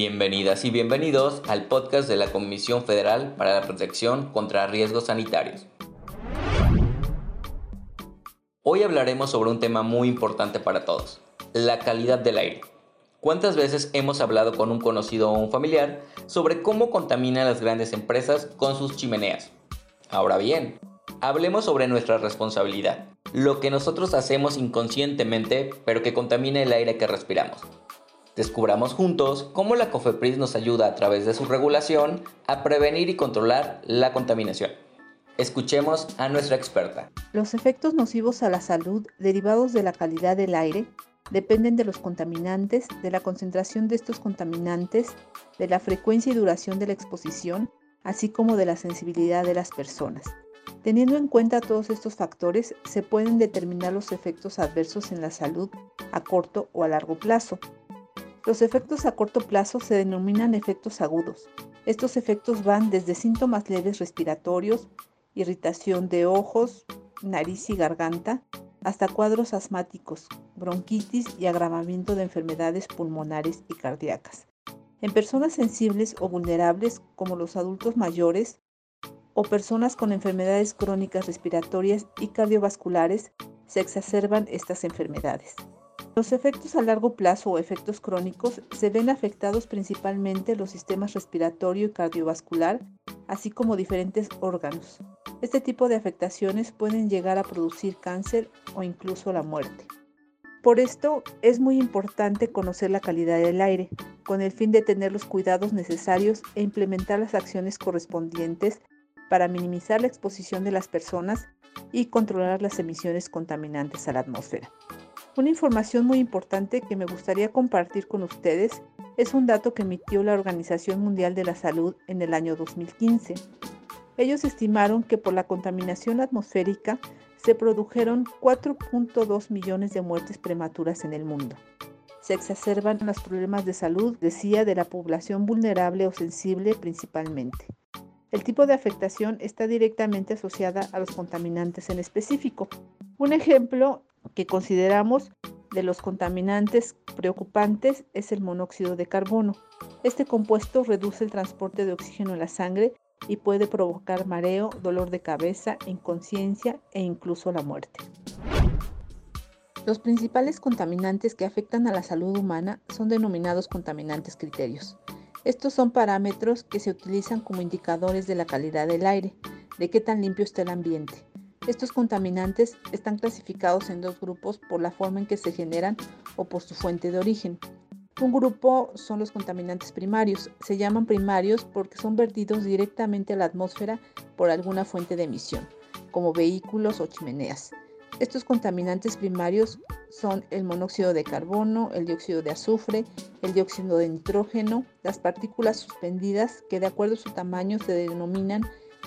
Bienvenidas y bienvenidos al podcast de la Comisión Federal para la Protección contra Riesgos Sanitarios. Hoy hablaremos sobre un tema muy importante para todos, la calidad del aire. ¿Cuántas veces hemos hablado con un conocido o un familiar sobre cómo contaminan las grandes empresas con sus chimeneas? Ahora bien, hablemos sobre nuestra responsabilidad, lo que nosotros hacemos inconscientemente pero que contamina el aire que respiramos. Descubramos juntos cómo la COFEPRIS nos ayuda a través de su regulación a prevenir y controlar la contaminación. Escuchemos a nuestra experta. Los efectos nocivos a la salud derivados de la calidad del aire dependen de los contaminantes, de la concentración de estos contaminantes, de la frecuencia y duración de la exposición, así como de la sensibilidad de las personas. Teniendo en cuenta todos estos factores, se pueden determinar los efectos adversos en la salud a corto o a largo plazo. Los efectos a corto plazo se denominan efectos agudos. Estos efectos van desde síntomas leves respiratorios, irritación de ojos, nariz y garganta, hasta cuadros asmáticos, bronquitis y agravamiento de enfermedades pulmonares y cardíacas. En personas sensibles o vulnerables como los adultos mayores o personas con enfermedades crónicas respiratorias y cardiovasculares se exacerban estas enfermedades. Los efectos a largo plazo o efectos crónicos se ven afectados principalmente los sistemas respiratorio y cardiovascular, así como diferentes órganos. Este tipo de afectaciones pueden llegar a producir cáncer o incluso la muerte. Por esto es muy importante conocer la calidad del aire, con el fin de tener los cuidados necesarios e implementar las acciones correspondientes para minimizar la exposición de las personas y controlar las emisiones contaminantes a la atmósfera. Una información muy importante que me gustaría compartir con ustedes es un dato que emitió la Organización Mundial de la Salud en el año 2015. Ellos estimaron que por la contaminación atmosférica se produjeron 4.2 millones de muertes prematuras en el mundo. Se exacerban los problemas de salud, decía, de la población vulnerable o sensible principalmente. El tipo de afectación está directamente asociada a los contaminantes en específico. Un ejemplo que consideramos de los contaminantes preocupantes es el monóxido de carbono. Este compuesto reduce el transporte de oxígeno en la sangre y puede provocar mareo, dolor de cabeza, inconsciencia e incluso la muerte. Los principales contaminantes que afectan a la salud humana son denominados contaminantes criterios. Estos son parámetros que se utilizan como indicadores de la calidad del aire, de qué tan limpio está el ambiente. Estos contaminantes están clasificados en dos grupos por la forma en que se generan o por su fuente de origen. Un grupo son los contaminantes primarios. Se llaman primarios porque son vertidos directamente a la atmósfera por alguna fuente de emisión, como vehículos o chimeneas. Estos contaminantes primarios son el monóxido de carbono, el dióxido de azufre, el dióxido de nitrógeno, las partículas suspendidas que de acuerdo a su tamaño se denominan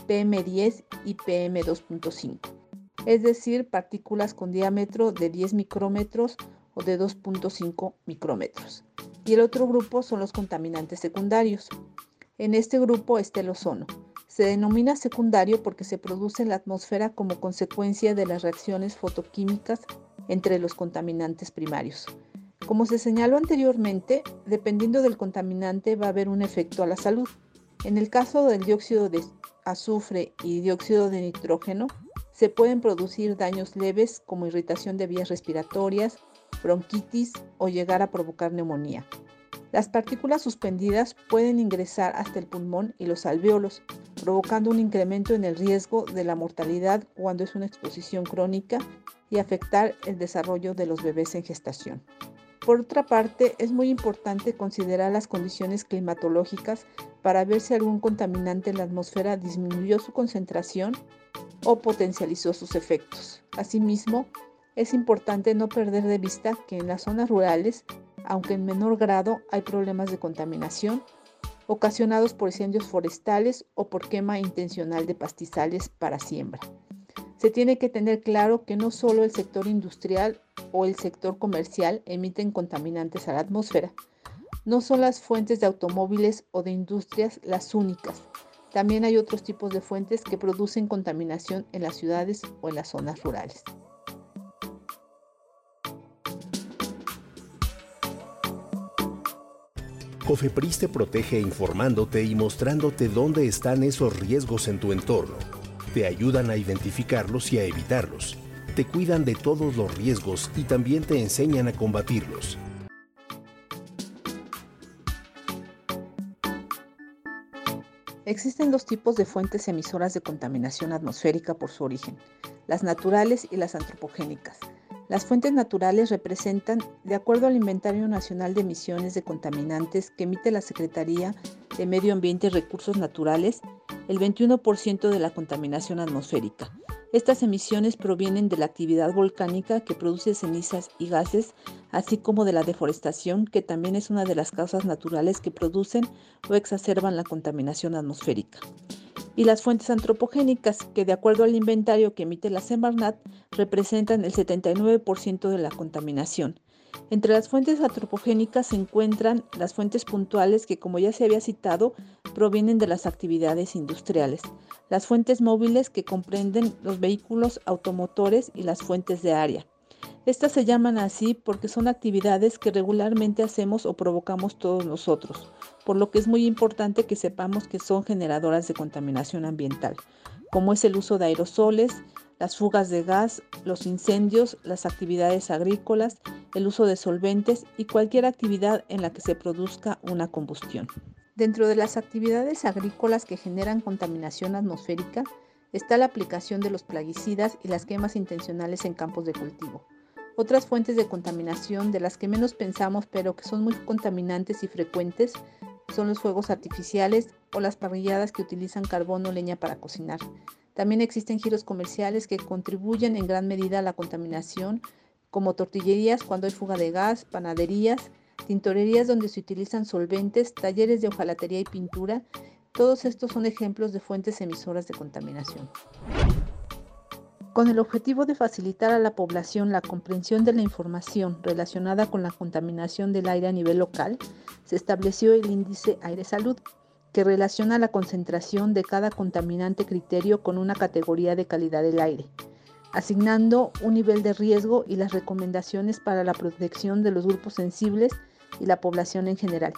PM10 y PM2.5, es decir, partículas con diámetro de 10 micrómetros o de 2.5 micrómetros. Y el otro grupo son los contaminantes secundarios. En este grupo está el ozono. Se denomina secundario porque se produce en la atmósfera como consecuencia de las reacciones fotoquímicas entre los contaminantes primarios. Como se señaló anteriormente, dependiendo del contaminante va a haber un efecto a la salud. En el caso del dióxido de azufre y dióxido de nitrógeno, se pueden producir daños leves como irritación de vías respiratorias, bronquitis o llegar a provocar neumonía. Las partículas suspendidas pueden ingresar hasta el pulmón y los alvéolos, provocando un incremento en el riesgo de la mortalidad cuando es una exposición crónica y afectar el desarrollo de los bebés en gestación. Por otra parte, es muy importante considerar las condiciones climatológicas para ver si algún contaminante en la atmósfera disminuyó su concentración o potencializó sus efectos. Asimismo, es importante no perder de vista que en las zonas rurales, aunque en menor grado, hay problemas de contaminación ocasionados por incendios forestales o por quema intencional de pastizales para siembra. Se tiene que tener claro que no solo el sector industrial o el sector comercial emiten contaminantes a la atmósfera. No son las fuentes de automóviles o de industrias las únicas. También hay otros tipos de fuentes que producen contaminación en las ciudades o en las zonas rurales. Cofepris te protege informándote y mostrándote dónde están esos riesgos en tu entorno. Te ayudan a identificarlos y a evitarlos. Te cuidan de todos los riesgos y también te enseñan a combatirlos. Existen dos tipos de fuentes emisoras de contaminación atmosférica por su origen, las naturales y las antropogénicas. Las fuentes naturales representan, de acuerdo al Inventario Nacional de Emisiones de Contaminantes que emite la Secretaría de Medio Ambiente y Recursos Naturales, el 21% de la contaminación atmosférica. Estas emisiones provienen de la actividad volcánica que produce cenizas y gases, así como de la deforestación, que también es una de las causas naturales que producen o exacerban la contaminación atmosférica y las fuentes antropogénicas, que de acuerdo al inventario que emite la Semarnat, representan el 79% de la contaminación. Entre las fuentes antropogénicas se encuentran las fuentes puntuales que, como ya se había citado, provienen de las actividades industriales, las fuentes móviles que comprenden los vehículos automotores y las fuentes de área. Estas se llaman así porque son actividades que regularmente hacemos o provocamos todos nosotros, por lo que es muy importante que sepamos que son generadoras de contaminación ambiental, como es el uso de aerosoles, las fugas de gas, los incendios, las actividades agrícolas, el uso de solventes y cualquier actividad en la que se produzca una combustión. Dentro de las actividades agrícolas que generan contaminación atmosférica está la aplicación de los plaguicidas y las quemas intencionales en campos de cultivo. Otras fuentes de contaminación de las que menos pensamos pero que son muy contaminantes y frecuentes son los fuegos artificiales o las parrilladas que utilizan carbón o leña para cocinar. También existen giros comerciales que contribuyen en gran medida a la contaminación, como tortillerías cuando hay fuga de gas, panaderías, tintorerías donde se utilizan solventes, talleres de hojalatería y pintura. Todos estos son ejemplos de fuentes emisoras de contaminación. Con el objetivo de facilitar a la población la comprensión de la información relacionada con la contaminación del aire a nivel local, se estableció el índice Aire Salud, que relaciona la concentración de cada contaminante criterio con una categoría de calidad del aire, asignando un nivel de riesgo y las recomendaciones para la protección de los grupos sensibles y la población en general.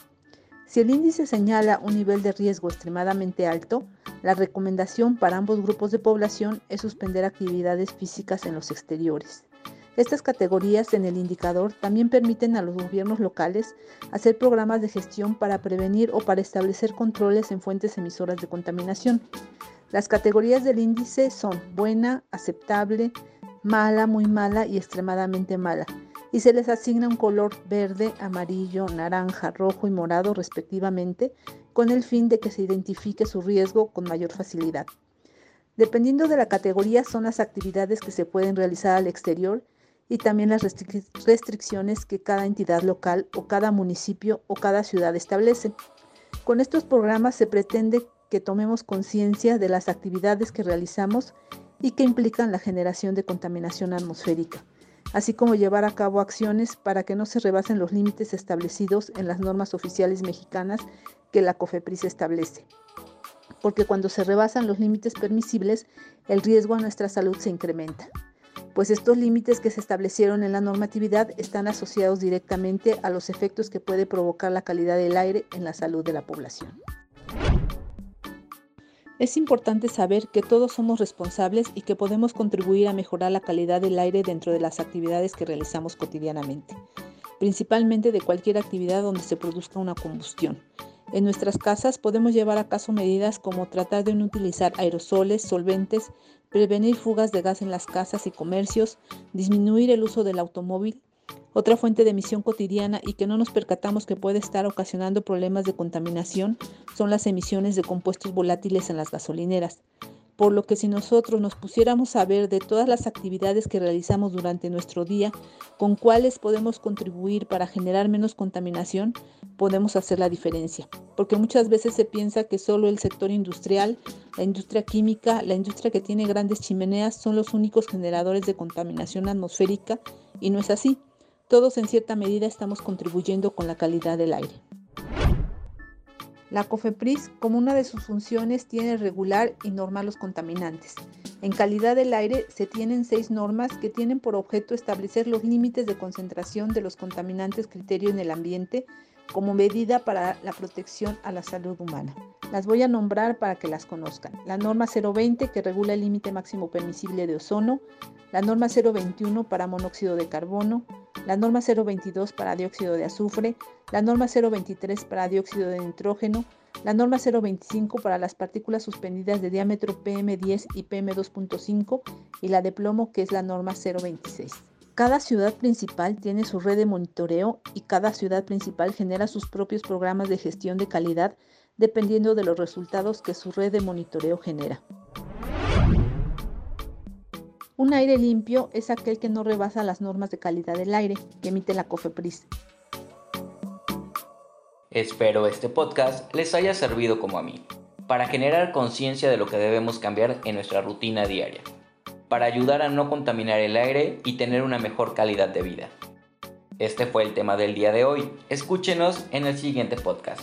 Si el índice señala un nivel de riesgo extremadamente alto, la recomendación para ambos grupos de población es suspender actividades físicas en los exteriores. Estas categorías en el indicador también permiten a los gobiernos locales hacer programas de gestión para prevenir o para establecer controles en fuentes emisoras de contaminación. Las categorías del índice son buena, aceptable, mala, muy mala y extremadamente mala, y se les asigna un color verde, amarillo, naranja, rojo y morado respectivamente, con el fin de que se identifique su riesgo con mayor facilidad. Dependiendo de la categoría son las actividades que se pueden realizar al exterior y también las restricciones que cada entidad local o cada municipio o cada ciudad establece. Con estos programas se pretende que tomemos conciencia de las actividades que realizamos y que implican la generación de contaminación atmosférica, así como llevar a cabo acciones para que no se rebasen los límites establecidos en las normas oficiales mexicanas que la COFEPRIS establece. Porque cuando se rebasan los límites permisibles, el riesgo a nuestra salud se incrementa, pues estos límites que se establecieron en la normatividad están asociados directamente a los efectos que puede provocar la calidad del aire en la salud de la población. Es importante saber que todos somos responsables y que podemos contribuir a mejorar la calidad del aire dentro de las actividades que realizamos cotidianamente, principalmente de cualquier actividad donde se produzca una combustión, en nuestras casas podemos llevar a cabo medidas como tratar de no utilizar aerosoles, solventes, prevenir fugas de gas en las casas y comercios, disminuir el uso del automóvil, otra fuente de emisión cotidiana y que no nos percatamos que puede estar ocasionando problemas de contaminación son las emisiones de compuestos volátiles en las gasolineras por lo que si nosotros nos pusiéramos a ver de todas las actividades que realizamos durante nuestro día, con cuáles podemos contribuir para generar menos contaminación, podemos hacer la diferencia. Porque muchas veces se piensa que solo el sector industrial, la industria química, la industria que tiene grandes chimeneas son los únicos generadores de contaminación atmosférica y no es así. Todos en cierta medida estamos contribuyendo con la calidad del aire. La COFEPRIS, como una de sus funciones, tiene regular y normar los contaminantes. En calidad del aire se tienen seis normas que tienen por objeto establecer los límites de concentración de los contaminantes criterio en el ambiente como medida para la protección a la salud humana. Las voy a nombrar para que las conozcan. La norma 020 que regula el límite máximo permisible de ozono, la norma 021 para monóxido de carbono, la norma 022 para dióxido de azufre, la norma 023 para dióxido de nitrógeno, la norma 025 para las partículas suspendidas de diámetro PM10 y PM2.5 y la de plomo que es la norma 026. Cada ciudad principal tiene su red de monitoreo y cada ciudad principal genera sus propios programas de gestión de calidad dependiendo de los resultados que su red de monitoreo genera. Un aire limpio es aquel que no rebasa las normas de calidad del aire que emite la COFEPRIS. Espero este podcast les haya servido como a mí, para generar conciencia de lo que debemos cambiar en nuestra rutina diaria para ayudar a no contaminar el aire y tener una mejor calidad de vida. Este fue el tema del día de hoy. Escúchenos en el siguiente podcast.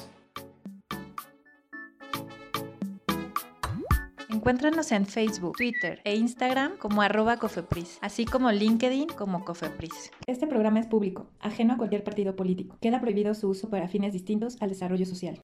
Encuéntranos en Facebook, Twitter e Instagram como arroba cofepris, así como LinkedIn como cofepris. Este programa es público, ajeno a cualquier partido político. Queda prohibido su uso para fines distintos al desarrollo social.